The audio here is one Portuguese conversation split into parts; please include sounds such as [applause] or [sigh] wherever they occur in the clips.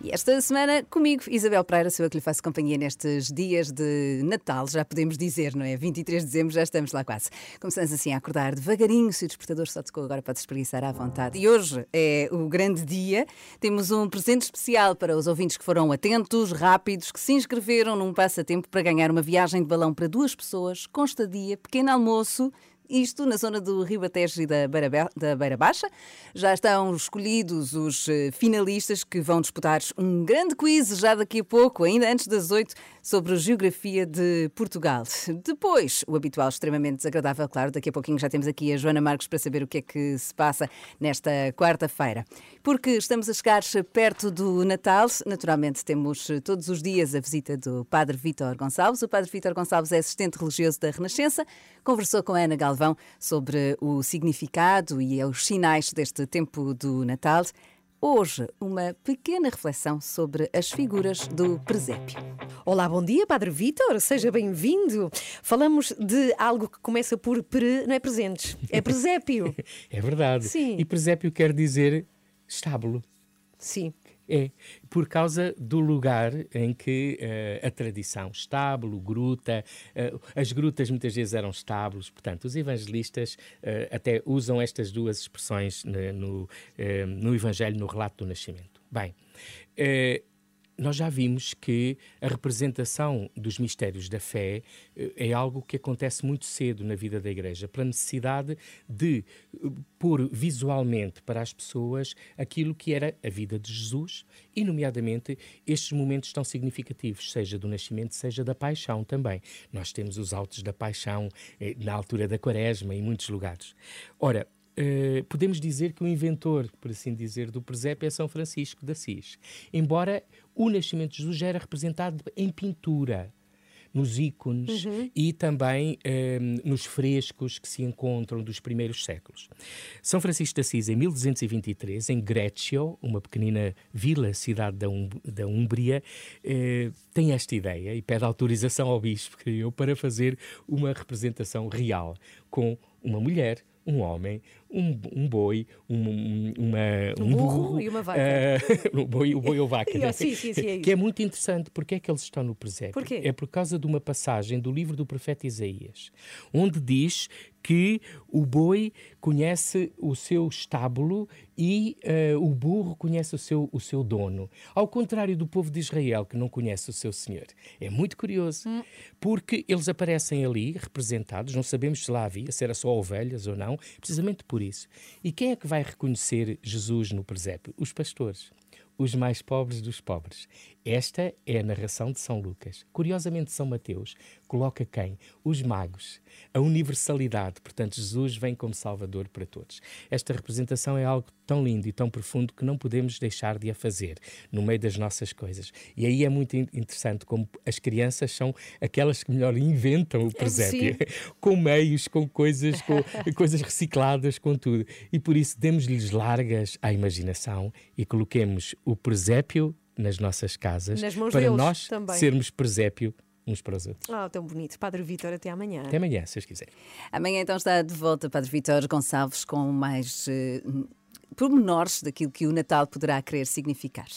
E esta semana comigo, Isabel Pereira, sou eu que lhe faço companhia nestes dias de Natal, já podemos dizer, não é? 23 de dezembro, já estamos lá quase. Começamos assim a acordar devagarinho, se o despertador só tocou agora pode espreguiçar à vontade. E hoje é o grande dia, temos um presente especial para os ouvintes que foram atentos, rápidos, que se inscreveram num passatempo para ganhar uma viagem de balão para duas pessoas, com estadia, pequeno almoço, isto na zona do Ribatejo e da Beira, da Beira Baixa. Já estão escolhidos os eh, finalistas que vão disputar um grande quiz já daqui a pouco, ainda antes das oito, sobre a geografia de Portugal. Depois, o habitual extremamente desagradável, claro, daqui a pouquinho já temos aqui a Joana Marques para saber o que é que se passa nesta quarta-feira. Porque estamos a chegar perto do Natal, naturalmente temos todos os dias a visita do Padre Vítor Gonçalves. O Padre Vítor Gonçalves é assistente religioso da Renascença, conversou com a Ana Galvão sobre o significado e os sinais deste tempo do Natal. Hoje, uma pequena reflexão sobre as figuras do presépio. Olá, bom dia, Padre Vítor, seja bem-vindo. Falamos de algo que começa por pre, não é presentes, é presépio. [laughs] é verdade. Sim. E presépio quer dizer estábulo. Sim. É, por causa do lugar em que uh, a tradição, estábulo, gruta, uh, as grutas muitas vezes eram estábulos, portanto, os evangelistas uh, até usam estas duas expressões no, no, no Evangelho, no relato do nascimento. Bem, nós já vimos que a representação dos mistérios da fé eh, é algo que acontece muito cedo na vida da Igreja, pela necessidade de eh, pôr visualmente para as pessoas aquilo que era a vida de Jesus e, nomeadamente, estes momentos tão significativos, seja do nascimento, seja da paixão também. Nós temos os altos da paixão eh, na altura da quaresma em muitos lugares. Ora, Uh, podemos dizer que o inventor, por assim dizer, do presépio é São Francisco de Assis. Embora o nascimento de Jesus já era representado em pintura, nos ícones uhum. e também um, nos frescos que se encontram dos primeiros séculos. São Francisco de Assis, em 1223, em Greccio, uma pequenina vila, cidade da, um, da Umbria, uh, tem esta ideia e pede autorização ao bispo, creio para fazer uma representação real com uma mulher, um homem, um, um boi, um, uma, um, um burro, burro, e uma vaca. Uh, [laughs] o, boi, o boi ou vaca. né? sim, sim, sim, é que é muito interessante. Porque é que eles estão no presépio? Porquê? É por causa de uma passagem do livro do profeta Isaías, onde diz que o boi conhece o seu estábulo e uh, o burro conhece o seu, o seu dono. Ao contrário do povo de Israel, que não conhece o seu Senhor. É muito curioso, hum. porque eles aparecem ali representados, não sabemos se lá havia, se era só ovelhas ou não, precisamente por isso. E quem é que vai reconhecer Jesus no presépio? Os pastores os mais pobres dos pobres. Esta é a narração de São Lucas. Curiosamente, São Mateus coloca quem? Os magos. A universalidade. Portanto, Jesus vem como Salvador para todos. Esta representação é algo tão lindo e tão profundo que não podemos deixar de a fazer no meio das nossas coisas. E aí é muito interessante como as crianças são aquelas que melhor inventam o presépio, [laughs] com meios, com coisas, com [laughs] coisas recicladas, com tudo. E por isso demos-lhes largas à imaginação e coloquemos o presépio nas nossas casas para nós também. sermos presépio uns para os outros. Oh, tão bonito. Padre Vítor, até amanhã. Até amanhã, se vocês quiserem. Amanhã então está de volta Padre Vítor Gonçalves com mais uh, pormenores daquilo que o Natal poderá querer significar.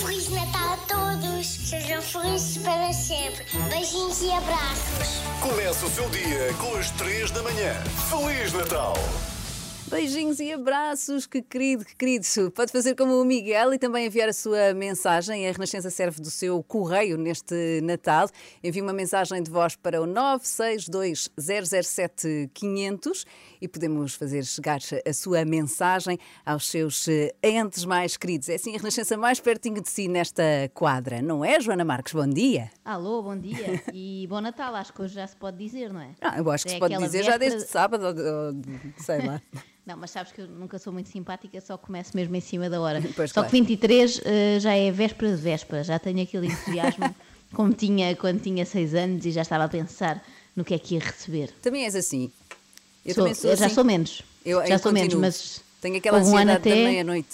Feliz Natal a todos! Sejam felizes para sempre. Beijinhos e abraços. Começa o seu dia com as 3 da manhã. Feliz Natal! Beijinhos e abraços, que querido, que querido. Pode fazer como o Miguel e também enviar a sua mensagem. A Renascença serve do seu correio neste Natal. Envie uma mensagem de voz para o 962007500 e podemos fazer chegar a sua mensagem aos seus eh, entes mais queridos. É assim a Renascença mais pertinho de si nesta quadra, não é, Joana Marques? Bom dia. Alô, bom dia e bom Natal. Acho que hoje já se pode dizer, não é? Ah, eu acho que É se pode dizer já véspera- desde sábado, ou- sei lá. [laughs] Não, mas sabes que eu nunca sou muito simpática, só começo mesmo em cima da hora. [laughs] Pois, só claro. que 23 eh, já é véspera de véspera, já tenho aquele entusiasmo [laughs] como tinha quando tinha 6 anos e já estava a pensar no que é que ia receber. Também és assim. Eu Sou- também sou eu já assim. sou menos. Eu- já eu sou menos, mas. Tenho aquela houve um ano ansiedade da até- meia-noite.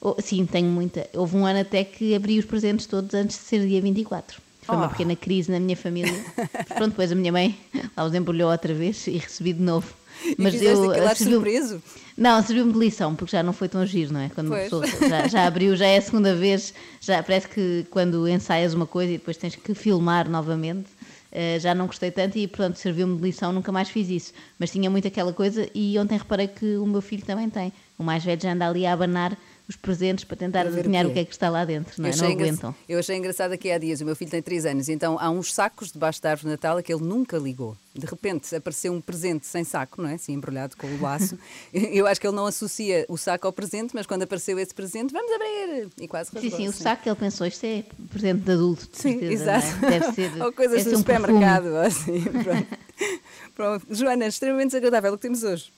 Oh, sim, tenho muita. Houve um ano até que abri os presentes todos antes de ser dia 24. Foi uma Oh. pequena crise na minha família. [laughs] Pronto, depois a minha mãe lá os embrulhou outra vez e recebi de novo. e fizeste aquele ar serviu- surpreso. Não, serviu-me de lição, porque já não foi tão giro, não é? Quando uma Pois. pessoa já, já abriu, já é a segunda vez, já parece que quando ensaias uma coisa e depois tens que filmar novamente, eh, já não gostei tanto e, portanto, serviu-me de lição, nunca mais fiz isso. Mas tinha muito aquela coisa e ontem reparei que o meu filho também tem. O mais velho já anda ali a abanar os presentes para tentar o adivinhar quê? o que é que está lá dentro, não, é? Não aguentam. eu achei engraçado que há dias, o meu filho tem 3 anos, então há uns sacos debaixo da árvore de Natal que ele nunca ligou. De repente apareceu um presente sem saco, não é? Assim, embrulhado com o laço. [laughs] eu acho que ele não associa o saco ao presente, mas quando apareceu esse presente, vamos abrir! E quase Sim, rasgou, sim, o assim. saco que ele pensou, isto é presente de adulto, de Sim, certeza, exato. é? Deve ser, [laughs] Ou coisas do um perfume. supermercado, ou assim. [laughs] Pronto. Pronto. Joana, extremamente desagradável o que temos hoje.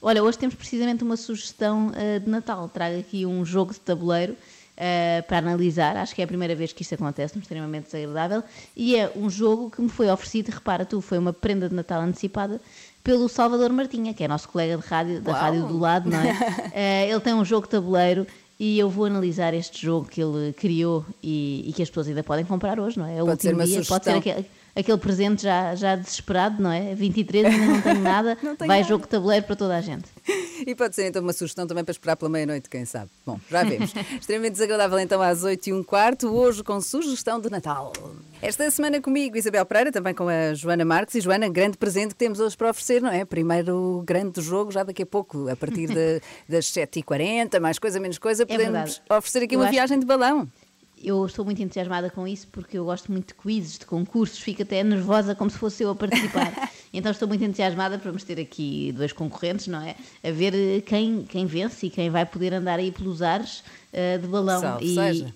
Olha, hoje temos precisamente uma sugestão eh, de Natal. Trago aqui um jogo de tabuleiro eh, para analisar. Acho que é a primeira vez que isto acontece, um extremamente desagradável. E é um jogo que me foi oferecido, repara tu, foi uma prenda de Natal antecipada pelo Salvador Martinha, que é nosso colega de rádio, da Uau! rádio do lado, não é? [laughs] Eh, ele tem um jogo de tabuleiro. E eu vou analisar este jogo que ele criou e, e que as pessoas ainda podem comprar hoje, não é? É o Pode ser último uma dia, pode ser sugestão. aquele, aquele presente já, já desesperado, não é? 23, ainda não tenho [laughs] nada, Não tenho vai nada. jogo de tabuleiro para toda a gente. E pode ser então uma sugestão também para esperar pela meia-noite, quem sabe. Bom, já vemos. [laughs] Extremamente desagradável então às 8 e um quarto, hoje com sugestão de Natal. Esta semana comigo, Isabel Pereira, também com a Joana Marques. E Joana, grande presente que temos hoje para oferecer, não é? Primeiro grande jogo, já daqui a pouco, a partir de- [laughs] das 7h40, mais coisa, menos coisa, podemos É oferecer aqui Eu uma acho- viagem de balão. Eu estou muito entusiasmada com isso porque eu gosto muito de quizzes, de concursos, fico até nervosa como se fosse eu a participar. [laughs] então estou muito entusiasmada para ter aqui dois concorrentes, não é? A ver eh, quem, quem vence e quem vai poder andar aí pelos ares eh, de balão. Salve e, seja.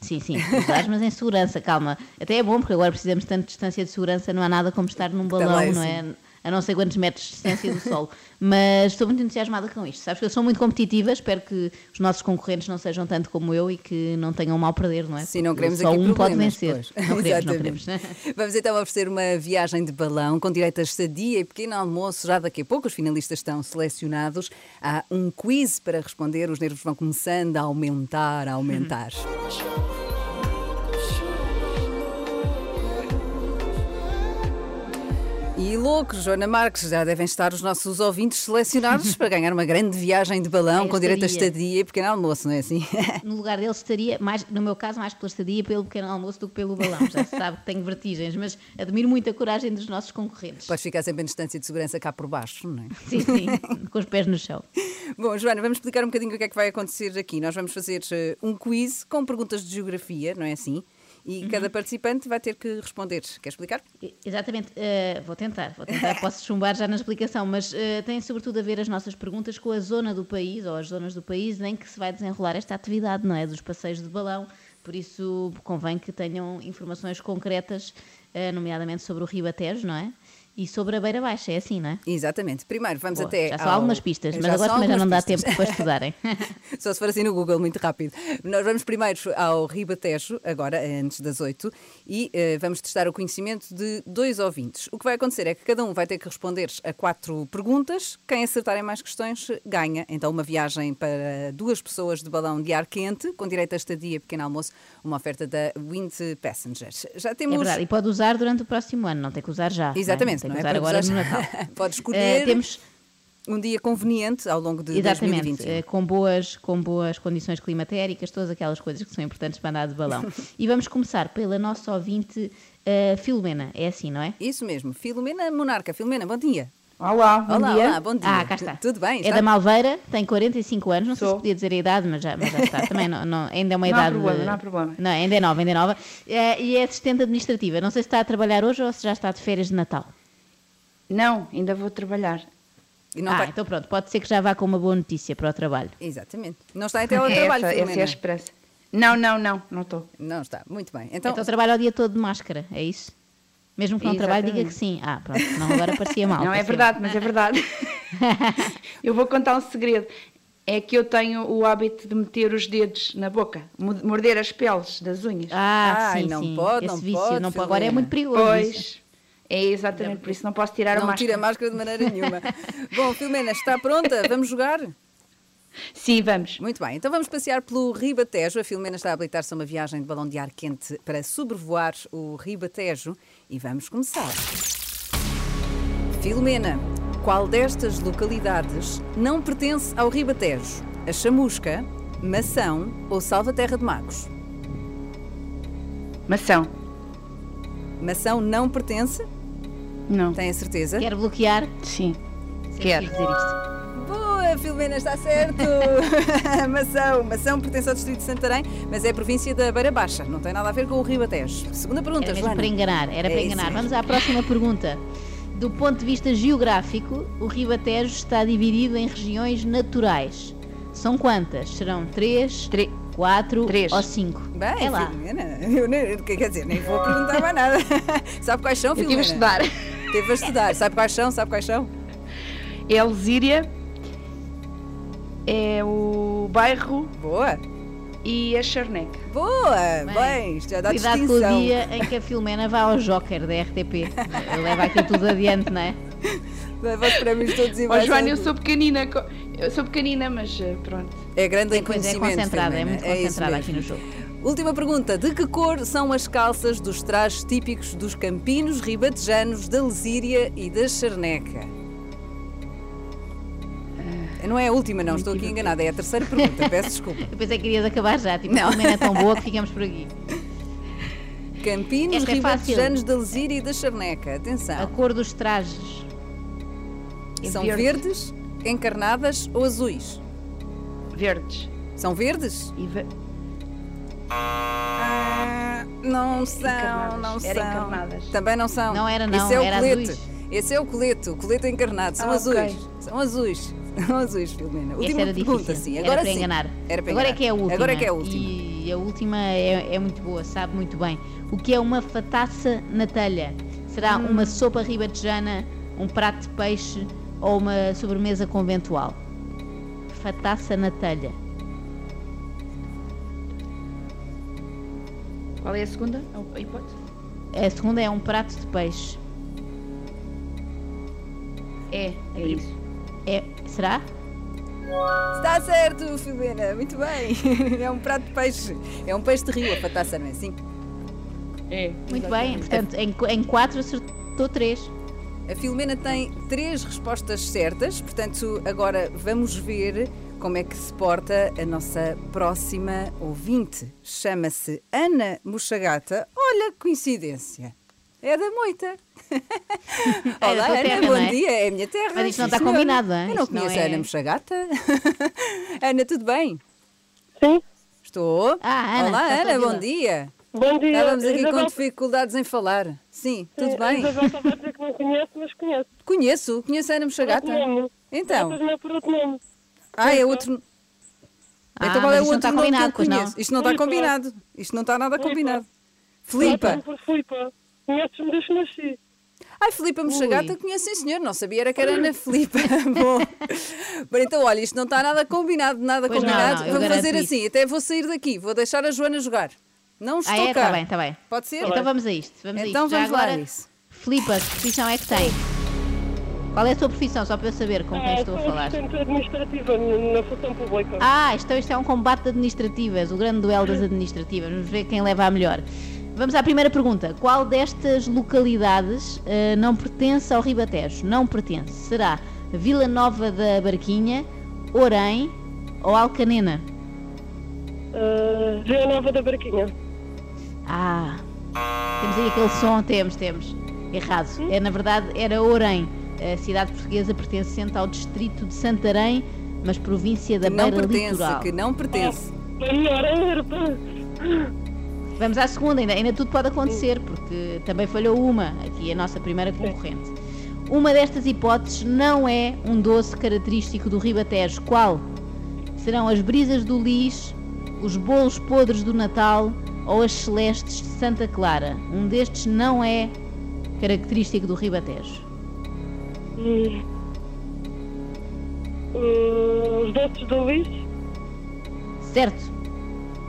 Sim, sim, pelos ares, mas em segurança, calma. Até é bom porque agora precisamos de tanta distância de segurança, não há nada como estar num balão, Também, não é? A não sei quantos metros de distância do solo. [laughs] Mas estou muito entusiasmada com isto. Sabes que eu sou muito competitiva, espero que os nossos concorrentes não sejam tanto como eu e que não tenham mal a perder, não é? Sim, não queremos Só aqui um pode vencer. pois. Não queremos, não queremos. [laughs] Vamos então oferecer uma viagem de balão com direito a estadia e pequeno almoço. Já daqui a pouco os finalistas estão selecionados. Há um quiz para responder. Os nervos vão começando a aumentar, a aumentar. [laughs] E loucos, Joana Marques, já devem estar os nossos ouvintes selecionados [laughs] para ganhar uma grande viagem de balão com direito a estadia. estadia e pequeno almoço, não é assim? [laughs] No lugar deles estaria, mais, no meu caso, mais pela estadia pelo pequeno almoço do que pelo balão. Já se sabe que tenho vertigens, mas admiro muito a coragem dos nossos concorrentes. Podes ficar sempre em distância de segurança cá por baixo, não é? [laughs] Sim, sim, com os pés no chão. Bom, Joana, vamos explicar um bocadinho o que é que vai acontecer aqui. Nós vamos fazer eh, um quiz com perguntas de geografia, não é assim? E cada participante vai ter que responder. Quer explicar? Exatamente, eh, vou tentar, vou tentar, posso chumbar já na explicação, mas eh, tem sobretudo a ver as nossas perguntas com a zona do país ou as zonas do país em que se vai desenrolar esta atividade, não é? Dos passeios de balão, por isso convém que tenham informações concretas, eh, nomeadamente sobre o Ribatejo, não é? E sobre a Beira Baixa, é assim, não é? Exatamente. Primeiro, vamos Boa, até. já são ao- algumas pistas, mas Já agora também já não dá algumas tempo pistas. para estudarem. [laughs] Só se for assim no Google, muito rápido. Nós vamos primeiro ao Ribatejo, agora, antes das 8, e eh, vamos testar o conhecimento de dois ouvintes. O que vai acontecer é que cada um vai ter que responder a quatro perguntas. Quem acertarem mais questões ganha. Então, uma viagem para duas pessoas de balão de ar quente, com direito a estadia, pequeno almoço, uma oferta da Wind Passengers. Já temos. É verdade, e pode usar durante o próximo ano, não tem que usar já. Exatamente, não, não é? é? Tem que usar Para agora usar- no Natal. [laughs] Pode Eh, escolher temos, um dia conveniente ao longo de Exatamente, 2021. eh, com boas, com boas condições climatéricas, todas aquelas coisas que são importantes para andar de balão. [laughs] e vamos começar pela nossa ouvinte eh, Filomena, é assim, não é? Isso mesmo. Filomena Monarca. Filomena, bom dia. Olá, bom olá, dia. olá, bom dia. Ah, cá está. Tu- Tudo bem? É está? da Malveira, tem 45 anos, não sei se Sou. podia dizer a idade, mas já, mas já está. Também não, não- ainda é uma Não há idade. problema, não há problema. Não, ainda é nova, ainda é nova. E é assistente administrativa. Não sei se está a trabalhar hoje ou se já está de férias de Natal. Não, ainda vou trabalhar. E não ah, vai- então pronto, pode ser que já vá com uma boa notícia para o trabalho. Exatamente. Não está em É teletrabalho, essa, essa é a esperança. Não, não, não, não estou. Não está. Muito bem. Então, Então, trabalha o dia todo de máscara, é isso? Mesmo que não trabalhe, diga que sim. Ah, pronto, não, agora parecia mal. [laughs] não, é parecia verdade, mas é verdade. [laughs] eu vou contar um segredo. É que eu tenho o hábito de meter os dedos na boca, mo- morder as peles das unhas. Ah, Ai, sim, não sim. pode, Esse não vício, pode, não pode. Agora é muito perigoso. isso. É exatamente por isso, não posso tirar a Não máscara. tira a máscara de maneira nenhuma. [laughs] Bom, Filomena, está pronta? Vamos jogar? Sim, vamos. Muito bem, então vamos passear pelo Ribatejo. A Filomena está a habilitar-se a uma viagem de balão de ar quente para sobrevoar o Ribatejo e vamos começar. Filomena, qual destas localidades não pertence ao Ribatejo? A Chamusca, Mação ou Salvaterra de Magos? Mação. Mação não pertence? Não. Tem a certeza? Quer bloquear? Sim. Quis dizer isto. Boa, Filomena, está certo! [laughs] [laughs] Mação. Mação pertence ao Distrito de Santarém, mas é a província da Beira Baixa. Não tem nada a ver com o Ribatejo. Segunda pergunta, Era mesmo Joana. para enganar, era É para enganar. mesmo. Vamos à próxima pergunta. Do ponto de vista geográfico, o Ribatejo está dividido em regiões naturais. São quantas? Serão três, Tre- quatro Três. ou cinco? Bem, é lá. Filomena, eu nem, quer dizer, nem vou perguntar mais nada. [laughs] Sabe quais são, Eu Filomena? tive a estudar. Teve a estudar. Sabe quais são? Sabe quais são? É é o bairro Boa! e a Charneca. Boa! Bem, Bem, isto já dá Cuidado com distinção. o dia em que a Filomena vai ao Joker da RTP. Leva aquilo tudo adiante, não é? Leva os prémios todos e mais Joana, eu sou pequenina, eu sou pequenina, mas eh, pronto. É grande em Pois é, conhecimento, concentrada, é muito isso concentrada aqui mesmo. no jogo. Última pergunta. De que cor são as calças dos trajes típicos dos campinos ribatejanos, da Lesíria e da Charneca? Não é a última, não. Estou aqui enganada. É a terceira [laughs] pergunta. Peço desculpa. Eu pensei que querias acabar já, tipo, Não. a Filomena é tão boa que ficamos por aqui. Campinos Esta é ribatejanos, da Lesíria e da Charneca. A Atenção. cor dos trajes. É São verde. verdes, encarnadas ou azuis? Verdes. São verdes? E ve- Ah, não são, Encarnadas. não Era são. encarnadas. Também não são. Não era, não, Esse é o era colete. Esse é o colete, o colete encarnado. São Ah, azuis. ok. São azuis. São azuis, [laughs] Filomena. Última era pergunta, difícil. sim. Era Agora para sim. enganar. Era para Agora é enganar. que é a última. Agora é que é a última. E a última é, é muito boa, sabe muito bem. O que é uma fataça na telha? Será Hum. uma sopa ribatejana, um prato de peixe ou uma sobremesa conventual? Fataça na telha. Qual é a segunda a hipótese? A segunda é um prato de peixe. É, é isso. É, será? Está certo, Filomena. Muito bem. [laughs] É um prato de peixe. É um peixe de rio, a pataça, não é assim? É. Muito bem. Portanto, em, em quatro acertou três. A Filomena tem três respostas certas, portanto, agora vamos ver como é que se porta a nossa próxima ouvinte. Chama-se Ana Mochagata. Olha, coincidência. É da Moita. [laughs] É Olá, Ana, terra, bom não é? dia. É a minha terra. Mas isto não está senhora. combinado, hein? Eu não Isto não conheço é- a Ana Mochagata. [laughs] Ana, tudo bem? Sim. Estou. Ah, Ana, Olá, Ana, bom dia. Bom dia. Estávamos aqui com Isabel- dificuldades em falar. Sim, tudo bem? Isabel estava a dizer que não conhece, mas conhece. Conheço, conheço a Ana Mochagata. Então. Não é por outro nome. Ah, é outro. Ah, então qual é o isto não outro está nome que eu combinado, pois não? conheço? Isto não está combinado. Isto não está nada Filipa. combinado. Filipa. Filipa. Conheces-me desde que nasci. Ai, Filipa Mochagata, conheço sim, senhor. Não sabia era que era Ana Filipa. [laughs] Bom. Então, olha, isto não está nada combinado, nada Pois não, combinado. não, eu Vamos fazer isso. assim. Até vou sair daqui. Vou deixar a Joana jogar. Não estou Ah, é? cá. Está bem, está bem. Pode ser? Então vamos a isto. Vamos a Então isto. Já vamos lá agora, a isso. Filipa, que profissão é que tem? Qual é a tua profissão, só para eu saber com quem Ah, estou a falar? assistente administrativa na função pública. Ah, isto, isto é um combate de administrativas, o grande duelo das administrativas. Vamos ver quem leva a melhor. Vamos à primeira pergunta. Qual destas localidades eh, não pertence ao Ribatejo? Não pertence. Será Vila Nova da Barquinha, Orém ou Alcanena? Uh, Vila Nova da Barquinha. Ah, temos aí aquele som, temos, temos. Errado. É, na verdade, era Orém, a cidade portuguesa pertencente ao distrito de Santarém, mas província da Que não Beira pertence, Litoral. que não pertence. É melhor. pá. Vamos à segunda, ainda, ainda tudo pode acontecer, porque também falhou uma, aqui a nossa primeira concorrente. Uma destas hipóteses não é um doce característico do Ribatejo. Qual? Serão as brisas do Lis, os bolos podres do Natal ou as celestes de Santa Clara. Um destes não é característico do Ribatejo. Hum. Uh, os doces do Luís. Certo?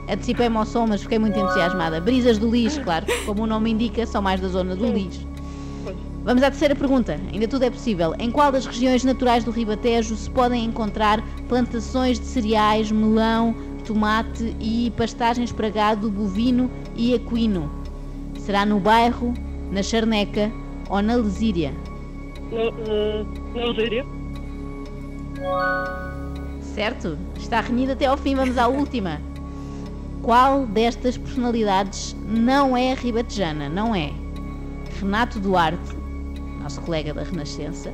Antecipei-me ao som, mas fiquei muito entusiasmada. Brisas do Lis, claro, como o nome indica, são mais da zona do Lis. Vamos à terceira pergunta. Ainda tudo é possível. Em qual das regiões naturais do Ribatejo se podem encontrar plantações de cereais, melão, tomate e pastagens para gado bovino e equino? Será no bairro, na Charneca ou na Lesíria? Algéria. Certo? Está renhido até ao fim. Vamos à última. Qual destas personalidades não é ribatejana? Não é? Renato Duarte, nosso colega da Renascença,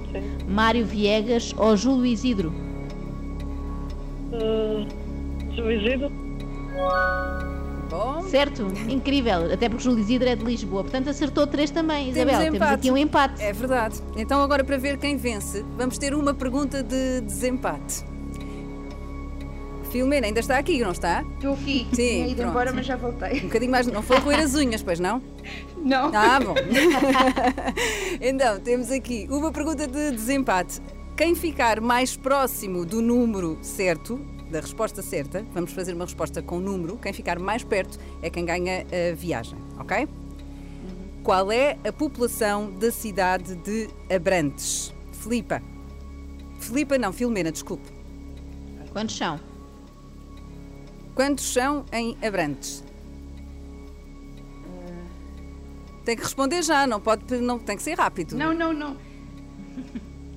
Mário Viegas ou Júlio Isidro? Uh, Suicídio. Bom, Certo? Incrível. Até porque Júlio Isidro é de Lisboa. Portanto, acertou três também, Isabel. Temos, empate. aqui um empate. é verdade. Então, agora para ver quem vence, vamos ter uma pergunta de desempate. Filomena ainda está aqui, não está? Estou aqui. Sim, Tinha ido pronto. embora, mas já voltei. Um bocadinho mais. Não foi roer as unhas, pois não? [laughs] Não. Ah, bom. [laughs] então, temos aqui uma pergunta de desempate. Quem ficar mais próximo do número certo, da resposta certa, vamos fazer uma resposta com número, quem ficar mais perto é quem ganha a viagem, ok? Qual é a população da cidade de Abrantes? Filipa. Filipa, não, Filomena, desculpe. Quantos são? Quantos são em Abrantes? Tem que responder já, não pode, não tem que ser rápido. Não, não, não.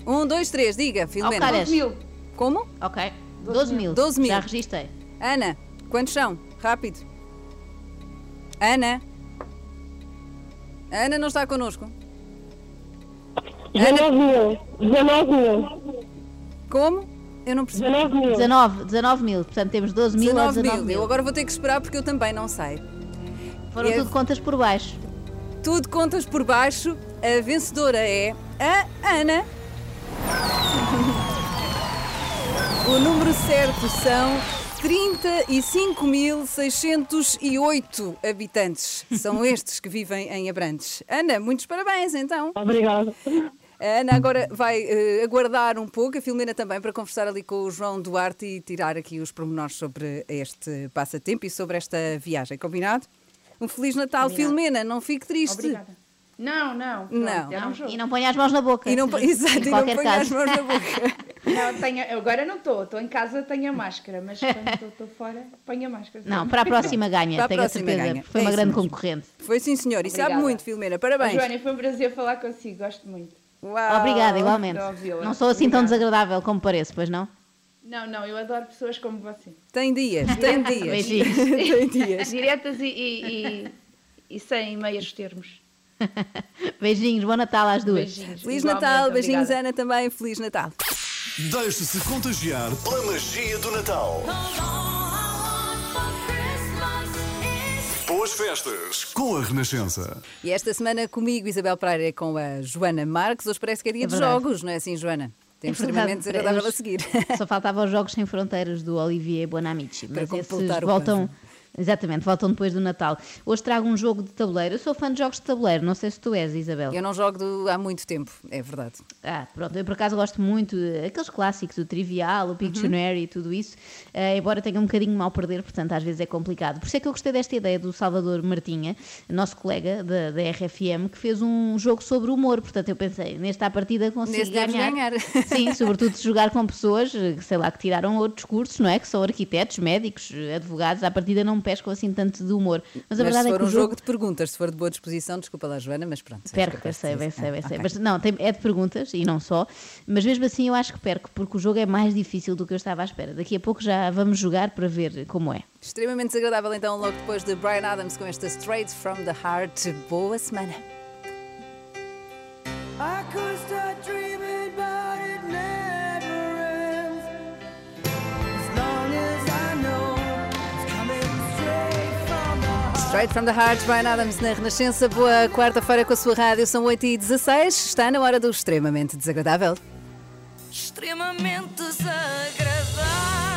Um, dois, três, diga, Filomena. Mil. Como? Ok. 12 mil. 12 mil. Já registrei. Ana, quantos são? Rápido. Ana. Ana não está connosco. 19 mil. 19 mil. Como? Eu não percebi. 19 mil. 19, 19 mil. Portanto, temos 12 mil ou 19 19 mil. mil. Eu agora vou ter que esperar porque eu também não sei. Foram É- tudo contas por baixo. Tudo contas por baixo. A vencedora é a Ana. [laughs] O número certo são 35.608 habitantes. São [laughs] estes que vivem em Abrantes. Ana, muitos parabéns então. Obrigada. A Ana agora vai eh, aguardar um pouco, a Filomena também, para conversar ali com o João Duarte e tirar aqui os pormenores sobre este passatempo e sobre esta viagem. Combinado? Um Feliz Natal, Filomena, não fique triste. Obrigada. Não, não. pronto, Não. um Não, e não ponha as mãos na boca. E não, exato, e não ponha as caso. mãos na boca. [laughs] Não, tenho, agora não estou. Estou em casa, tenho a máscara. Mas [laughs] quando estou- fora, ponho a máscara. Não, para a próxima ganha, Para a tenho a próxima certeza. ganha. Foi É uma grande mesmo. concorrente. Foi sim, senhor. E sabe Obrigada. muito, Filomena. Parabéns. Joana, foi um prazer falar consigo. Gosto muito. Uau. Obrigada, igualmente. ouvi-la. Não sou assim tão Obrigada. desagradável como pareço, pois não? Não, não, eu adoro pessoas como você. Tem dias, tem [laughs] dias. Beijinhos. tem dias. Diretas e, e, e, e sem meios termos. [laughs] Beijinhos, bom Natal às duas. Beijinhos. Feliz Natal, beijinhos, obrigada. Ana, também. Feliz Natal. Deixe-se contagiar pela magia do Natal. Boas festas com a Renascença. E esta semana comigo, Isabel Pereira, e com a Joana Marques. Hoje parece que é dia É de jogos, não é assim, Joana? Temos É extremamente desagradável a seguir. Só faltavam os Jogos Sem Fronteiras do Olivier Bonamici. Para Mas esses completar o voltam. Exatamente, voltam depois do Natal. Hoje trago um jogo de tabuleiro. Eu sou fã de jogos de tabuleiro, não sei se tu és, Isabel. Eu não jogo do- há muito tempo, é verdade. Ah, pronto, eu por acaso gosto muito eh, aqueles clássicos, o Trivial, o Pictionary e tudo isso, eh, embora tenha um bocadinho mal perder, portanto às vezes é complicado. Por isso é que eu gostei desta ideia do Salvador Martinha, nosso colega da, da RFM, que fez um jogo sobre humor. Portanto, eu pensei, nesta partida consigo Neste ganhar. ganhar. [laughs] Sim, sobretudo se jogar com pessoas, eh, sei lá, que tiraram outros cursos, não é? Que são arquitetos, médicos, advogados, à partida não pescam assim tanto de humor. Mas a mas verdade se é for que um o jogo... de perguntas, se for de boa disposição, desculpa lá, Joana, mas pronto. Perco, eu sei, bem sei, bem sei. Mas não, tem- é de perguntas e não só. Mas mesmo assim eu acho que perco, porque o jogo é mais difícil do que eu estava à espera. Daqui a pouco já vamos jogar para ver como é. Extremamente desagradável, então, logo depois de Brian Adams com esta Straight from the Heart. Boa semana. I could start dreaming, Straight from the Heart, Brian Adams na Renascença. Boa quarta-feira com a sua rádio, são 8h16. Está na hora do extremamente desagradável. Extremamente desagradável.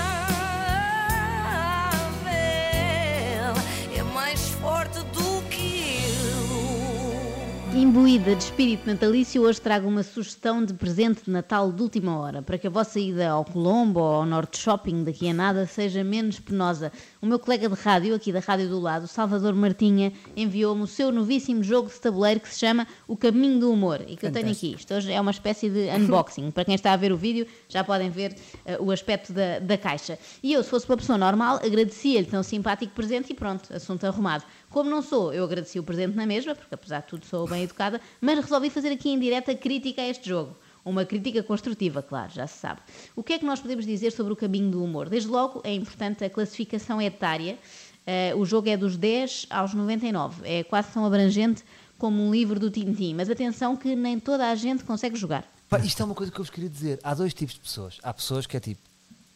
Imbuída de espírito natalício, hoje trago uma sugestão de presente de Natal de última hora, para que a vossa ida ao Colombo ou ao Norte Shopping daqui a nada seja menos penosa. O meu colega de rádio, aqui da rádio do lado, Salvador Martinha, enviou-me o seu novíssimo jogo de tabuleiro que se chama O Caminho do Humor e que eu tenho aqui. Isto hoje é uma espécie de unboxing. para quem está a ver o vídeo, já podem ver eh, o aspecto da, da caixa. E eu, se fosse uma pessoa normal, agradecia-lhe tão simpático presente e pronto, assunto arrumado. Como não sou, eu agradeci o presente na mesma, porque apesar de tudo sou bem educada, mas resolvi fazer aqui em direta crítica a este jogo. Uma crítica construtiva, claro, já se sabe. O que é que nós podemos dizer sobre o caminho do humor? Desde logo, é importante a classificação etária. Eh, o jogo é dos 10 aos 99. É quase tão abrangente como um livro do Tintim. Mas atenção que nem toda a gente consegue jogar. Pá, isto é uma coisa que eu vos queria dizer. Há dois tipos de pessoas. Há pessoas que é tipo,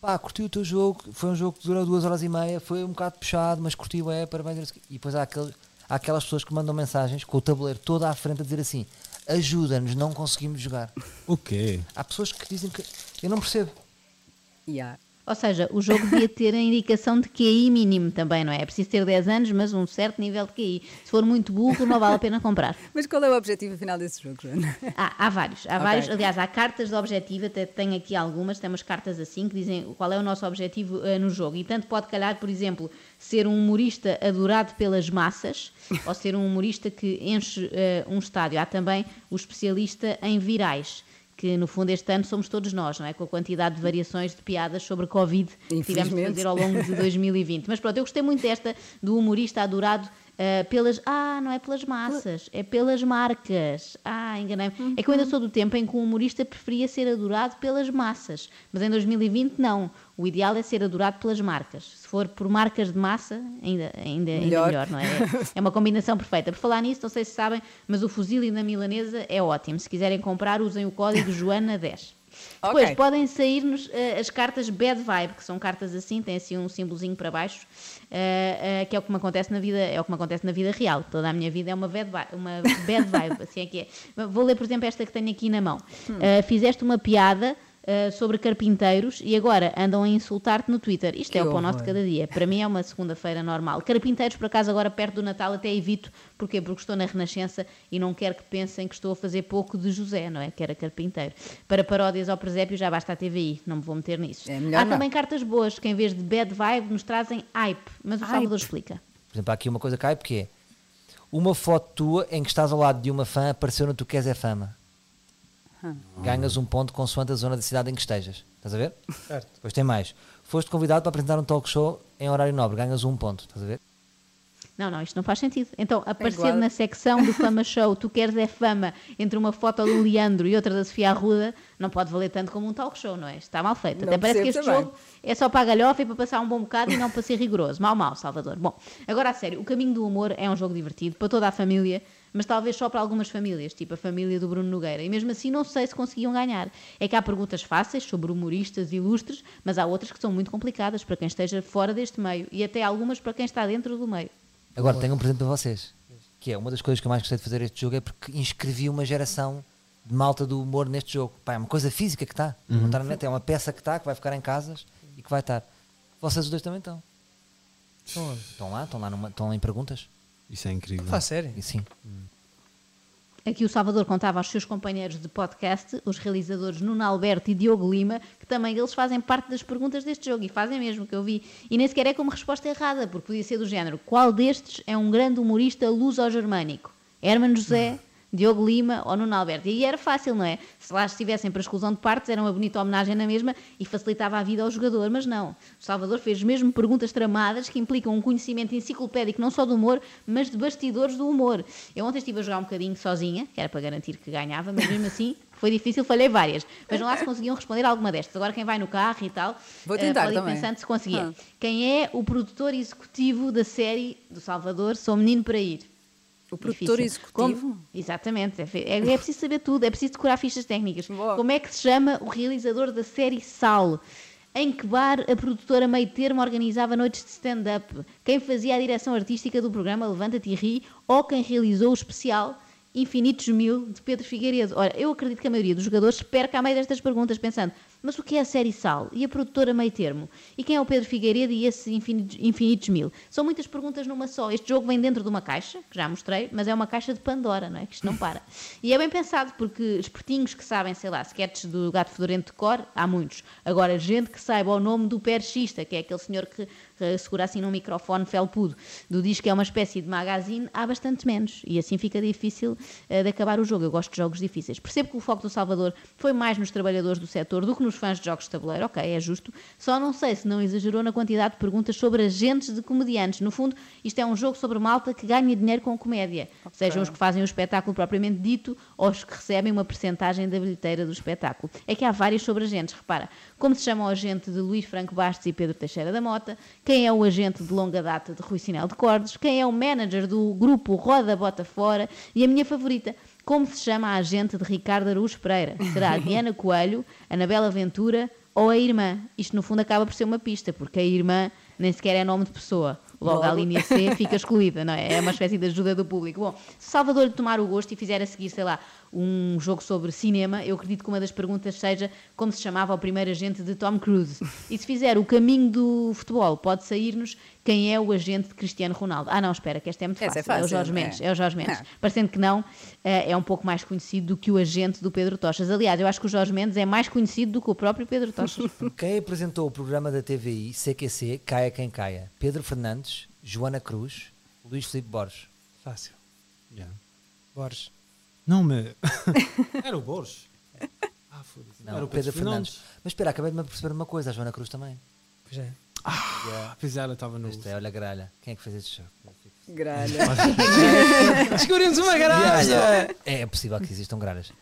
pá, curti o teu jogo, foi um jogo que durou duas horas e meia, foi um bocado puxado, mas curti, é, parabéns. E depois há, aquele, há aquelas pessoas que mandam mensagens com o tabuleiro todo à frente a dizer assim: ajuda-nos, não conseguimos jogar. O quê? Há pessoas que dizem que. Eu não percebo. Yeah. Ou seja, o jogo devia ter a indicação de QI mínimo também, não é? É preciso ter 10 anos, mas um certo nível de QI. Se for muito burro, não vale a pena comprar. [laughs] Mas qual é o objetivo final desse jogo, Joana? Há, há vários, há Ok. vários. Aliás, há cartas de objetivo, até tenho aqui algumas, temos cartas assim que dizem qual é o nosso objetivo eh, no jogo. E tanto pode calhar, por exemplo, ser um humorista adorado pelas massas ou ser um humorista que enche eh, um estádio. Há também o especialista em virais. Que no fundo este ano somos todos nós, não é? Com a quantidade de variações de piadas sobre Covid que tivemos de fazer ao longo de 2020. Mas pronto, eu gostei muito desta do humorista adorado eh, pelas. Ah, não é pelas massas, é pelas marcas. Ah, enganei-me. É que eu ainda sou do tempo em que o humorista preferia ser adorado pelas massas. Mas em 2020, não. O ideal é ser adorado pelas marcas. Se for por marcas de massa, ainda, ainda, ainda Melhor. melhor, não é? É uma combinação perfeita. Por falar nisso, não sei se sabem, mas o fuzil da milanesa é ótimo. Se quiserem comprar, usem o código [laughs] Joana10. Depois Ok. podem sair-nos eh, as cartas Bad Vibe, que são cartas assim, tem assim um símbolozinho para baixo, eh, eh, que é o que me acontece na vida, é o que me acontece na vida real. Toda a minha vida é uma bad vibe, uma bad vibe [laughs] assim é que é. Vou ler, por exemplo, esta que tenho aqui na mão. Eh, fizeste uma piada eh, sobre carpinteiros e agora andam a insultar-te no Twitter. Isto Que é o pão nosso de cada dia. Para mim é uma segunda-feira normal. Carpinteiros, por acaso, agora perto do Natal até evito. Porquê? Porque estou na Renascença e não quero que pensem que estou a fazer pouco de José, não é? Que era carpinteiro. Para paródias ao presépio já basta a TVI, não me vou meter nisso. É Há não. também cartas boas que em vez de bad vibe nos trazem hype, mas o Salvador explica. Por exemplo, há aqui uma coisa que cai porque é uma foto tua em que estás ao lado de uma fã apareceu no Tu Queres é Fama. Ganhas um ponto consoante a zona da cidade em que estejas. Estás a ver? Certo. Depois tem mais. Foste convidado para apresentar um talk show em horário nobre. Ganhas um ponto. Estás a ver? Não, não, isto não faz sentido. Então, aparecer na secção do Fama Show, tu queres é fama, entre uma foto do Leandro e outra da Sofia Arruda, não pode valer tanto como um talk show, não é? Está mal feito. Não Até parece que este também. jogo é só para a galhofa e para passar um bom bocado e não para ser rigoroso. Mal, mal, Salvador. Bom, agora a sério, o Caminho do Humor é um jogo divertido para toda a família, mas talvez só para algumas famílias, tipo a família do Bruno Nogueira. E mesmo assim não sei se conseguiam ganhar. É que há perguntas fáceis sobre humoristas ilustres, mas há outras que são muito complicadas para quem esteja fora deste meio e até algumas para quem está dentro do meio. Agora tenho um presente para vocês. Que é uma das coisas que eu mais gostei de fazer este jogo é porque inscrevi uma geração de malta do humor neste jogo. Pá, é uma coisa física que está. Não está na net, é uma peça que está, que vai ficar em casas e que vai estar. Vocês os dois também estão. Estão lá, estão lá, numa, estão lá em perguntas. Isso é incrível. Faz sério? E sim. Aqui o Salvador contava aos seus companheiros de podcast, os realizadores Nuno Alberto e Diogo Lima, que também eles fazem parte das perguntas deste jogo e fazem mesmo, que eu vi. E nem sequer é como resposta errada, porque podia ser do género: qual destes é um grande humorista luso-germânico? Hermano José, Diogo Lima ou Nuno Alberto? E aí era fácil, não é? Se lá estivessem para exclusão de partes, era uma bonita homenagem na mesma e facilitava a vida ao jogador, mas não. O Salvador fez mesmo perguntas tramadas que implicam um conhecimento enciclopédico não só do humor, mas de bastidores do humor. Eu ontem estive a jogar um bocadinho sozinha, que era para garantir que ganhava, mas mesmo assim [laughs] foi difícil, falhei várias. Vejam lá se conseguiam responder alguma destas. Agora quem vai no carro e tal, Vou eh, tentar pode ir também. pensando se conseguia. Ah. Quem é o produtor executivo da série do Salvador Sou Menino para Ir? O produtor Difícil. executivo? Como- Exatamente. É, é- é preciso saber tudo, é preciso decorar fichas técnicas. Boa. Como é que se chama o realizador da série Sal? Em que bar a produtora Meio Termo organizava noites de stand-up? Quem fazia a direção artística do programa Levanta-te e Ri? Ou quem realizou o especial infinitos mil de Pedro Figueiredo? Ora, eu acredito que a maioria dos jogadores perca a meio destas perguntas, pensando, mas o que é a série Sal? E a produtora Meio Termo? E quem é o Pedro Figueiredo e esses infinitos, infinitos mil? São muitas perguntas numa só. Este jogo vem dentro de uma caixa, que já mostrei, mas é uma caixa de Pandora, não é? Que isto não para. E é bem pensado, porque espertinhos que sabem, sei lá, sketches do Gato Fedorento de cor, há muitos. Agora, gente que saiba o nome do perchista, que é aquele senhor que eh, segura assim num microfone felpudo, do disco é uma espécie de magazine, há bastante menos. E assim fica difícil eh, de acabar o jogo. Eu gosto de jogos difíceis. Percebo que o foco do Salvador foi mais nos trabalhadores do setor do que nos fãs de jogos de tabuleiro. Ok, é justo. Só não sei se não exagerou na quantidade de perguntas sobre agentes de comediantes. No fundo, isto é um jogo sobre malta que ganha dinheiro com comédia. Sejam os que fazem o espetáculo propriamente dito ou os que recebem uma percentagem da bilheteira do espetáculo. É que há vários sobre agentes. Repara, como se chama o agente de Luís Franco Bastos e Pedro Teixeira da Mota, quem é o agente de longa data de Rui Sinel de Cordes, quem é o manager do grupo Roda Bota Fora e a minha favorita, como se chama a agente de Ricardo Araújo Pereira? Será a Diana Coelho, Anabela Ventura ou a irmã? Isto no fundo acaba por ser uma pista, porque a irmã nem sequer é nome de pessoa. Logo, a linha C fica excluída, não é? É uma espécie de ajuda do público. Bom, se Salvador lhe tomar o gosto e fizer a seguir, sei lá, um jogo sobre cinema, eu acredito que uma das perguntas seja como se chamava o primeiro agente de Tom Cruise. E se fizer o caminho do futebol, pode sair-nos quem é o agente de Cristiano Ronaldo. Ah, não, espera, que esta é muito Essa fácil. é o fácil, Jorge é. Mendes. É o Jorge Mendes. Ah. Parecendo que não, eh, é um pouco mais conhecido do que o agente do Pedro Tochas. Aliás, eu acho que o Jorge Mendes é mais conhecido do que o próprio Pedro Tochas. [laughs] Quem apresentou o programa da TVI CQC Caia Quem Caia? Pedro Fernandes, Joana Cruz, Luís Filipe Borges. Fácil. Já. Borges. Não, me. [laughs] Era o Borges. [laughs] Ah, foda-se. Não, Era o Pedro, Fernandes. Mas espera, acabei de me perceber uma coisa, a Joana Cruz também. Pois é. Ah, pois ela estava no. Isto é, olha a gralha. Quem é que fez este jogo? Gralha. [laughs] Descobrimos uma gralha! É possível que existam gralhas.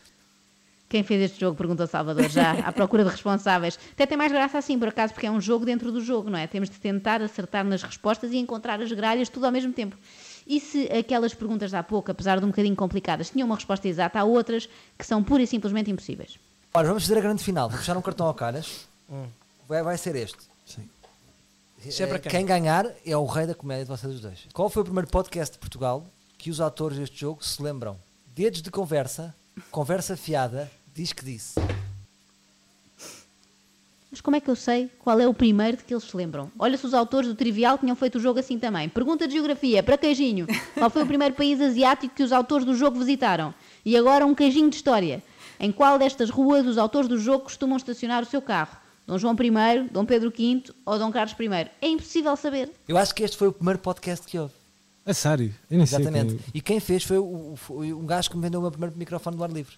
Quem fez este jogo? Pergunta Salvador já, à procura de responsáveis. Até tem mais graça assim, por acaso, porque é um jogo dentro do jogo, não é? Temos de tentar acertar nas respostas e encontrar as gralhas tudo ao mesmo tempo. E se aquelas perguntas de há pouco, apesar de um bocadinho complicadas, tinham uma resposta exata, há outras que são pura e simplesmente impossíveis. Ora, vamos fazer a grande final. Vou puxar um cartão ao calhas. Vai, vai ser este. Sim. É para quem? quem ganhar é o rei da comédia de vocês dois. Qual foi o primeiro podcast de Portugal que os atores deste jogo se lembram? Dedos de conversa, conversa fiada, diz que disse. Mas como é que eu sei qual é o primeiro de que eles se lembram? Olha se os autores do Trivial tinham feito o jogo assim também. Pergunta de geografia, para queijinho. Qual foi o primeiro país asiático que os autores do jogo visitaram? E agora um queijinho de história. Em qual destas ruas os autores do jogo costumam estacionar o seu carro? Dom João I, Dom Pedro V ou Dom Carlos I? É impossível saber. Eu acho que este foi o primeiro podcast que houve. A sério? Eu nem sei Exatamente. quem- E quem fez foi, o, foi um gajo que me vendeu o meu primeiro microfone do ar livre.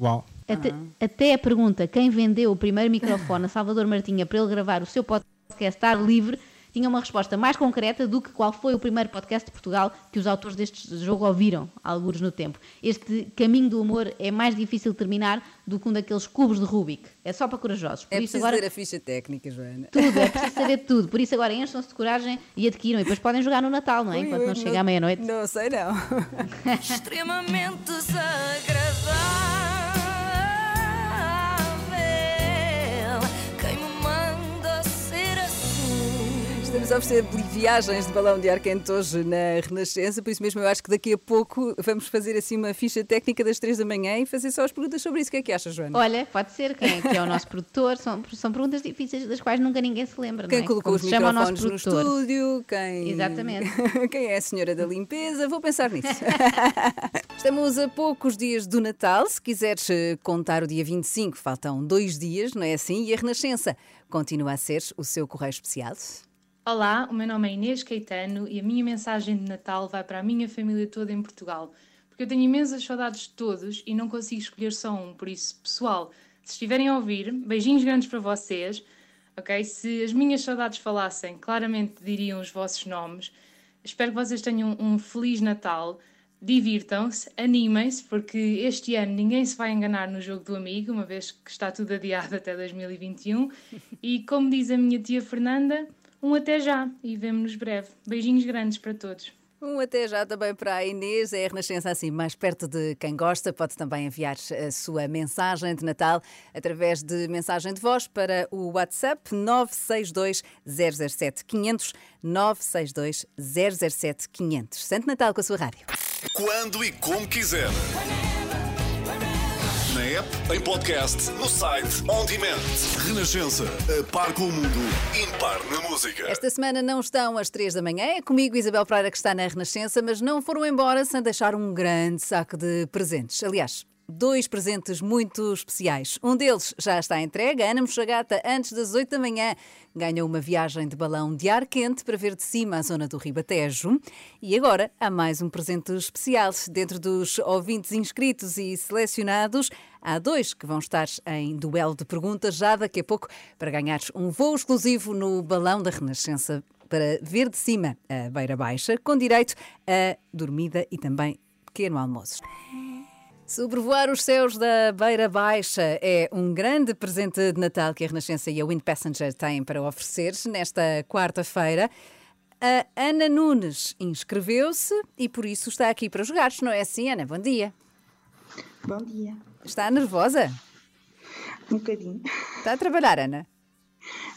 Uau. Até, até a pergunta quem vendeu o primeiro microfone a Salvador Martinha para ele gravar o seu podcast ar livre tinha uma resposta mais concreta do que qual foi o primeiro podcast de Portugal que os autores deste jogo ouviram, alguns no tempo. Este caminho do humor é mais difícil de terminar do que um daqueles cubos de Rubik. É só para corajosos. Por É isso preciso agora a ficha técnica, Joana. tudo, é [laughs] preciso saber tudo. Por isso agora encham-se de coragem e adquiram. E depois podem jogar no Natal, não é? Enquanto não chega à meia-noite. Não sei não. [laughs] Extremamente desagradável. A oferecer viagens de balão de ar quente hoje na Renascença, por isso mesmo eu acho que daqui a pouco vamos fazer assim uma ficha técnica das 3 da manhã e fazer só as perguntas sobre isso. O que é que achas, Joana? Olha, pode ser. Quem é, que é o nosso produtor? São, são perguntas difíceis das quais nunca ninguém se lembra. Quem é? colocou Como os microfones no estúdio? Quem... Exatamente. [laughs] quem é a senhora da limpeza? Vou pensar nisso. [laughs] Estamos a poucos dias do Natal. Se quiseres eh, contar o dia 25, faltam dois dias, não é assim? E a Renascença continua a ser o seu correio especial. Olá, o meu nome é Inês Caetano e a minha mensagem de Natal vai para a minha família toda em Portugal, porque eu tenho imensas saudades de todos e não consigo escolher só um, por isso, pessoal, se estiverem a ouvir, beijinhos grandes para vocês, ok? Se as minhas saudades falassem, claramente diriam os vossos nomes. Espero que vocês tenham um Feliz Natal, divirtam-se, animem-se, porque este ano ninguém se vai enganar no jogo do amigo, uma vez que está tudo adiado até 2021. E como diz a minha tia Fernanda, um até já e vemo-nos breve. Beijinhos grandes para todos. Um até já também para a Inês, é a Renascença assim mais perto de quem gosta. Pode também enviar a sua mensagem de Natal através de mensagem de voz para o WhatsApp 962 007 500 962 007 500. Santo Natal com a sua rádio. quando e como quiser. App, em podcast, no site, on demand. Renascença, a par com o mundo, impar na música. Esta semana não estão às três da manhã, é comigo Isabel Pereira que está na Renascença, mas não foram embora sem deixar um grande saco de presentes. Aliás, dois presentes muito especiais. Um deles já está entregue. Ana Mochagata, antes das 8 da manhã, ganhou uma viagem de balão de ar quente para ver de cima a zona do Ribatejo. E agora há mais um presente especial. Dentro dos ouvintes inscritos e selecionados, há dois que vão estar em duelo de perguntas já daqui a pouco para ganhar um voo exclusivo no balão da Renascença para ver de cima a Beira Baixa, com direito a dormida e também pequeno almoço. Sobrevoar os céus da Beira Baixa é um grande presente de Natal que a Renascença e a Wind Passenger têm para oferecer nesta quarta-feira. A Ana Nunes inscreveu-se e por isso está aqui para jogar. Não é assim, Ana? Bom dia. Bom dia. Está nervosa? Um bocadinho. Está a trabalhar, Ana?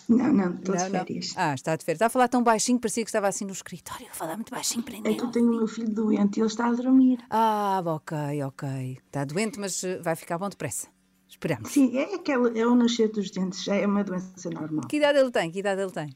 Não, não, estou de Não, não. férias. Ah, está de férias. Está a falar tão baixinho, parecia que estava assim no escritório. A falar muito baixinho para É ninguém. que eu tenho o meu filho doente e ele está a dormir. Ah, ok, ok. Está doente, mas eh, vai ficar bom depressa. Esperamos. Sim, é aquela, é o nascer dos dentes, já é uma doença normal. Que idade ele tem? Que idade ele tem?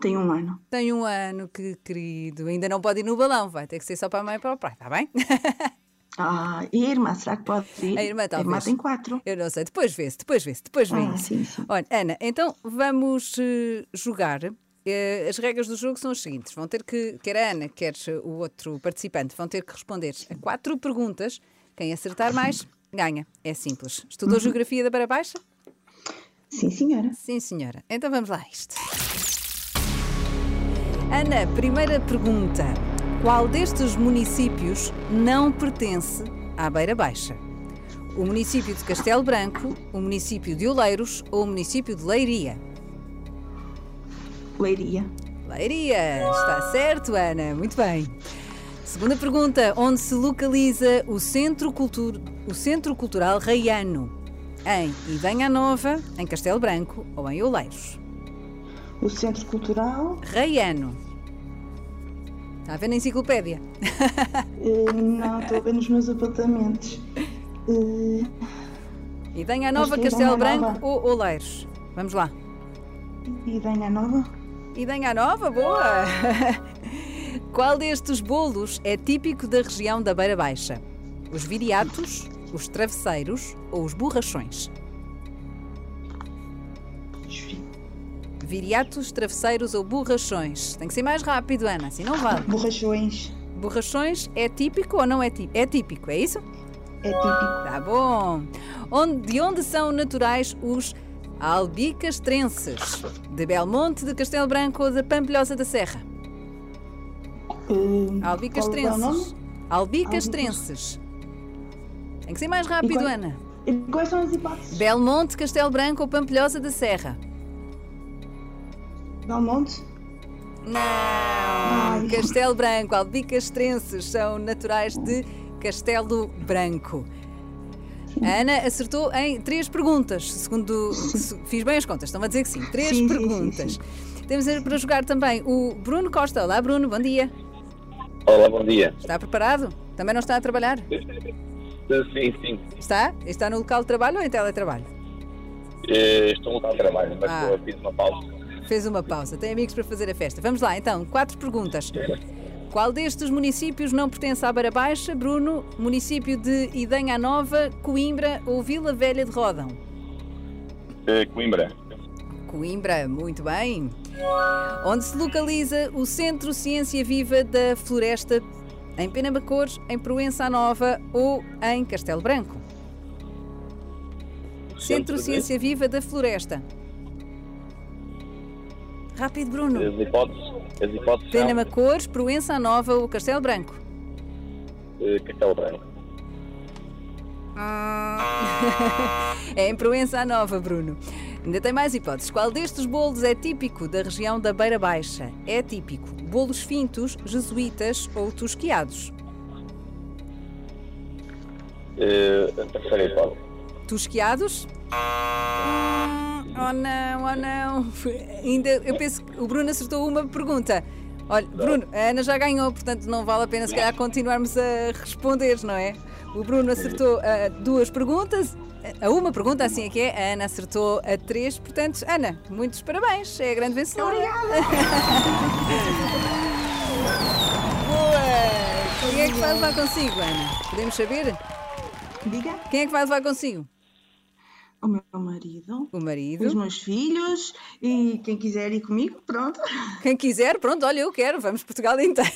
Tem um ano. Tem um ano, que querido. Ainda não pode ir no balão, vai ter que ser só para a mãe e para o pai, está bem? [laughs] Ah, a irmã, será que pode ir? A irmã talvez. tem quatro. Eu não sei, depois vê-se, depois vê-se, depois vê Ah, sim, sim. Olha, Ana, então vamos eh, jogar. Eh, as regras do jogo são as seguintes: vão ter que, quer a Ana, quer o outro participante, vão ter que responder a quatro perguntas. Quem acertar mais, ganha. É simples. Estudou Geografia da Beira Baixa? Sim, senhora. Sim, senhora. Então vamos lá a isto. Ana, primeira pergunta. Qual destes municípios não pertence à Beira Baixa? O município de Castelo Branco, o município de Oleiros ou o município de Leiria? Leiria. Leiria, está certo, Ana. Muito bem. Segunda pergunta: onde se localiza o Centro, Cultur... o Centro Cultural Reiano? Em Idenha Nova, em Castelo Branco ou em Oleiros? O Centro Cultural. Reiano. Está a ver na enciclopédia? [laughs] eh, não, estou a ver nos meus apontamentos. Eh, Idenha Acho Nova, Castelo Branco Nova. ou Oleiros? Vamos lá. Idenha Nova. Idenha Nova, boa! [laughs] Qual destes bolos é típico da região da Beira Baixa? Os viriatos, os travesseiros ou os borrachões? Viriatos, travesseiros ou borrachões? Tem que ser mais rápido, Ana, assim não vale. Borrachões. Borrachões é típico ou não é típico? É típico, é isso? É típico. Tá bom. Onde, de onde são naturais os albicastrenses? De Belmonte, de Castelo Branco ou da Pampilhosa da Serra? Eh, Albicastrenses. qual é? Albicastrenses. Tem que ser mais rápido, qual- Ana. E quais são as hipóteses? Belmonte, Castelo Branco ou Pampilhosa da Serra? Belmonte? Não! Castelo Branco, albicastrenses são naturais de Castelo Branco. A Ana acertou em três perguntas, segundo se- fiz bem as contas, estão a dizer que sim. Três Sim, sim, sim, perguntas. Temos para jogar também o Bruno Costa. Olá, Bruno, bom dia. Olá, bom dia. Está preparado? Também não está a trabalhar? Sim, sim. Está? Está no local de trabalho ou em teletrabalho? Eh, Estou no local de trabalho, mas Ah. estou a fiz uma pausa. Fez uma pausa. Tem amigos para fazer a festa. Vamos lá, então. Quatro perguntas. Qual destes municípios não pertence à Beira Baixa? Bruno, município de Idenha Nova, Coimbra ou Vila Velha de Rodão? Eh, Coimbra. Coimbra, muito bem. Onde se localiza o Centro Ciência Viva da Floresta? Em Penambacor, em Proença Nova ou em Castelo Branco? Centro Ciência Viva da Floresta. Rápido, Bruno. As hipóteses, as hipóteses são Penambacor, Proença Nova ou Castelo Branco? eh, Castelo Branco. [laughs] é em Proença Nova, Bruno. Ainda tem mais hipóteses. Qual destes bolos é típico da região da Beira Baixa? É típico bolos fintos, jesuítas ou tosquiados? Eh, a terceira hipótese. Tosquiados? Hum, Oh não, oh não. Ainda, eu penso que o Bruno acertou uma pergunta. Olha, Bruno, a Ana já ganhou, portanto não vale a pena se calhar continuarmos a responder, não é? O Bruno acertou a duas perguntas, a uma pergunta, assim é que é, a Ana acertou a três, portanto, Ana, muitos parabéns, é a grande vencedora. [laughs] Boa! Quem é que vai levar consigo, Ana? Podemos saber? Diga. Quem é que vai levar consigo? O meu marido. O marido. Os meus filhos e quem quiser ir comigo, pronto. Quem quiser, pronto, olha, eu quero, vamos Portugal inteiro.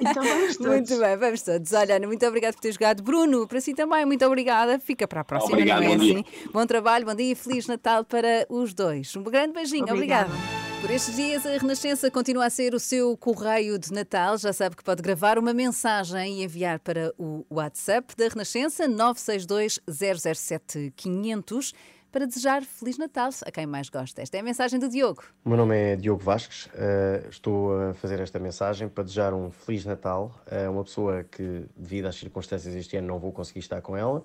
Então vamos [laughs] todos. Muito bem, vamos todos. Olha, Ana, muito obrigada por ter jogado. Bruno, para si também, muito obrigada. Fica para a próxima, Obrigado, não é bom dia. assim? Bom trabalho, bom dia e Feliz Natal para os dois. Um grande beijinho, Obrigada. obrigada. Por estes dias, a Renascença continua a ser o seu correio de Natal. Já sabe que pode gravar uma mensagem e enviar para o WhatsApp da Renascença 962 007 500 para desejar Feliz Natal a quem mais gosta. Esta é a mensagem do Diogo. O meu nome é Diogo Vasques, eh, estou a fazer esta mensagem para desejar um Feliz Natal a uma pessoa que, devido às circunstâncias este ano, não vou conseguir estar com ela,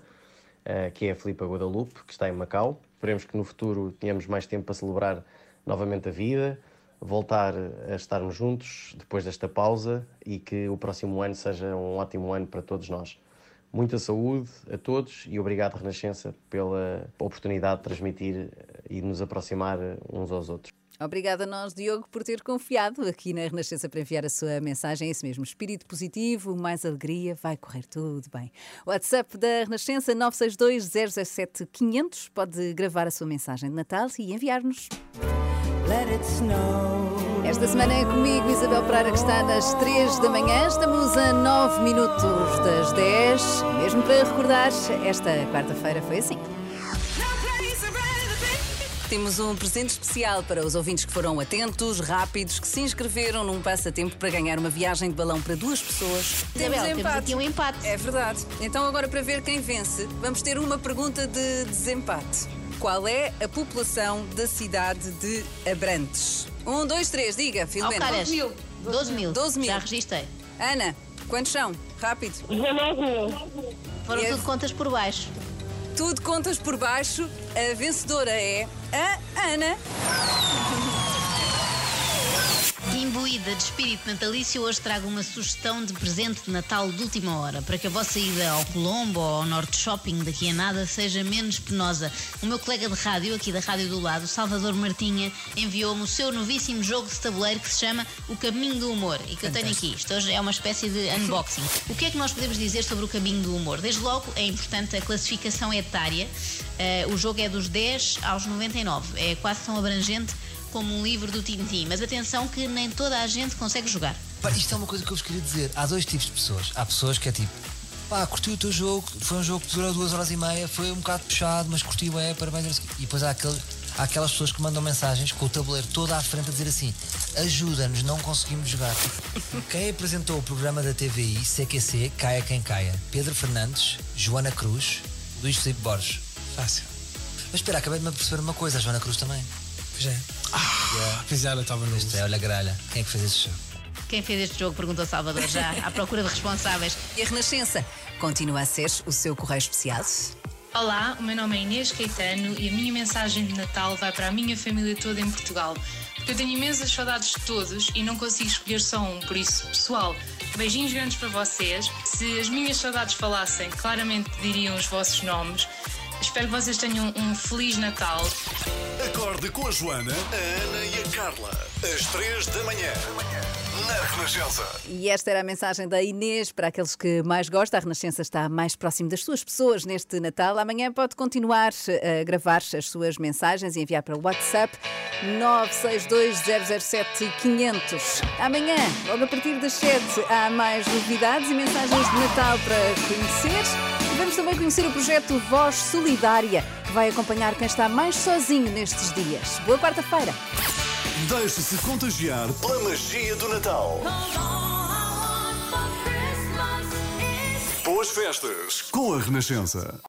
eh, que é a Filipa Guadalupe, que está em Macau. Esperemos que no futuro tenhamos mais tempo para celebrar novamente a vida, voltar a estarmos juntos depois desta pausa e que o próximo ano seja um ótimo ano para todos nós. Muita saúde a todos e obrigado, Renascença, pela oportunidade de transmitir e nos aproximar uns aos outros. Obrigada a nós, Diogo, por ter confiado aqui na Renascença para enviar a sua mensagem. É isso mesmo, espírito positivo, mais alegria, vai correr tudo bem. WhatsApp da Renascença 962 007 500. Pode gravar a sua mensagem de Natal e enviar-nos. Esta semana é comigo, Isabel Pereira, que está nas 3 da manhã. Estamos a 9 minutos das 10. Mesmo para recordar, esta quarta-feira foi assim. Temos um presente especial para os ouvintes que foram atentos, rápidos, que se inscreveram num passatempo para ganhar uma viagem de balão para duas pessoas. Isabel, temos aqui um empate. É verdade. Então, agora para ver quem vence, vamos ter uma pergunta de desempate. Qual é a população da cidade de Abrantes? Um, dois, três, diga, Filomena. Alcaraz. 12 mil. 12 mil. Já registrei. Ana, quantos são? Rápido. 19 mil. Foram E a- tudo contas por baixo. Tudo contas por baixo. A vencedora é a Ana. Imbuída de espírito natalício, hoje trago uma sugestão de presente de Natal de última hora, para que a vossa ida ao Colombo ou ao Norte Shopping daqui a nada seja menos penosa. O meu colega de rádio, aqui da Rádio do Lado, Salvador Martinha, enviou-me o seu novíssimo jogo de tabuleiro que se chama O Caminho do Humor e que eu tenho aqui. Isto hoje é uma espécie de unboxing. O que é que nós podemos dizer sobre o Caminho do Humor? Desde logo, é importante a classificação etária. Eh, o jogo é dos 10 aos 99. É quase tão abrangente como um livro do Tintim. Mas atenção que nem toda a gente consegue jogar. Pá, isto é uma coisa que eu vos queria dizer. Há dois tipos de pessoas. Há pessoas que é tipo, pá, curti o teu jogo, foi um jogo que durou duas horas e meia, foi um bocado puxado, mas curti é, parabéns. E depois há, aquele, há aquelas pessoas que mandam mensagens com o tabuleiro todo à frente a dizer assim: ajuda-nos, não conseguimos jogar. [laughs] Quem apresentou o programa da TVI, CQC, Caia Quem Caia? Pedro Fernandes, Joana Cruz, Luís Filipe Borges. Fácil. Mas espera, acabei de me perceber uma coisa, a Joana Cruz também. Pois é. Ah, pois ela estava no. Isto é, olha a gralha. Quem é que fez esse jogo? Quem fez este jogo? Perguntou Salvador já, à procura de responsáveis. E a Renascença continua a ser o seu correio especial. Olá, o meu nome é Inês Caetano e a minha mensagem de Natal vai para a minha família toda em Portugal. Porque eu tenho imensas saudades de todos e não consigo escolher só um, por isso, pessoal, beijinhos grandes para vocês. Se as minhas saudades falassem, claramente diriam os vossos nomes. Espero que vocês tenham um Feliz Natal. Acorde com a Joana, a Ana e a Carla. Às 3 da manhã. Na Renascença. E esta era a mensagem da Inês para aqueles que mais gostam. A Renascença está mais próximo das suas pessoas neste Natal. Amanhã pode continuar a gravar as suas mensagens e enviar para o WhatsApp 962-007-500. Amanhã, logo a partir das 7, há mais novidades e mensagens de Natal para conhecer. Vamos também conhecer o projeto Voz Solidária, que vai acompanhar quem está mais sozinho nestes dias. Boa quarta-feira! Deixe-se contagiar pela magia do Natal. Boas festas com a Renascença.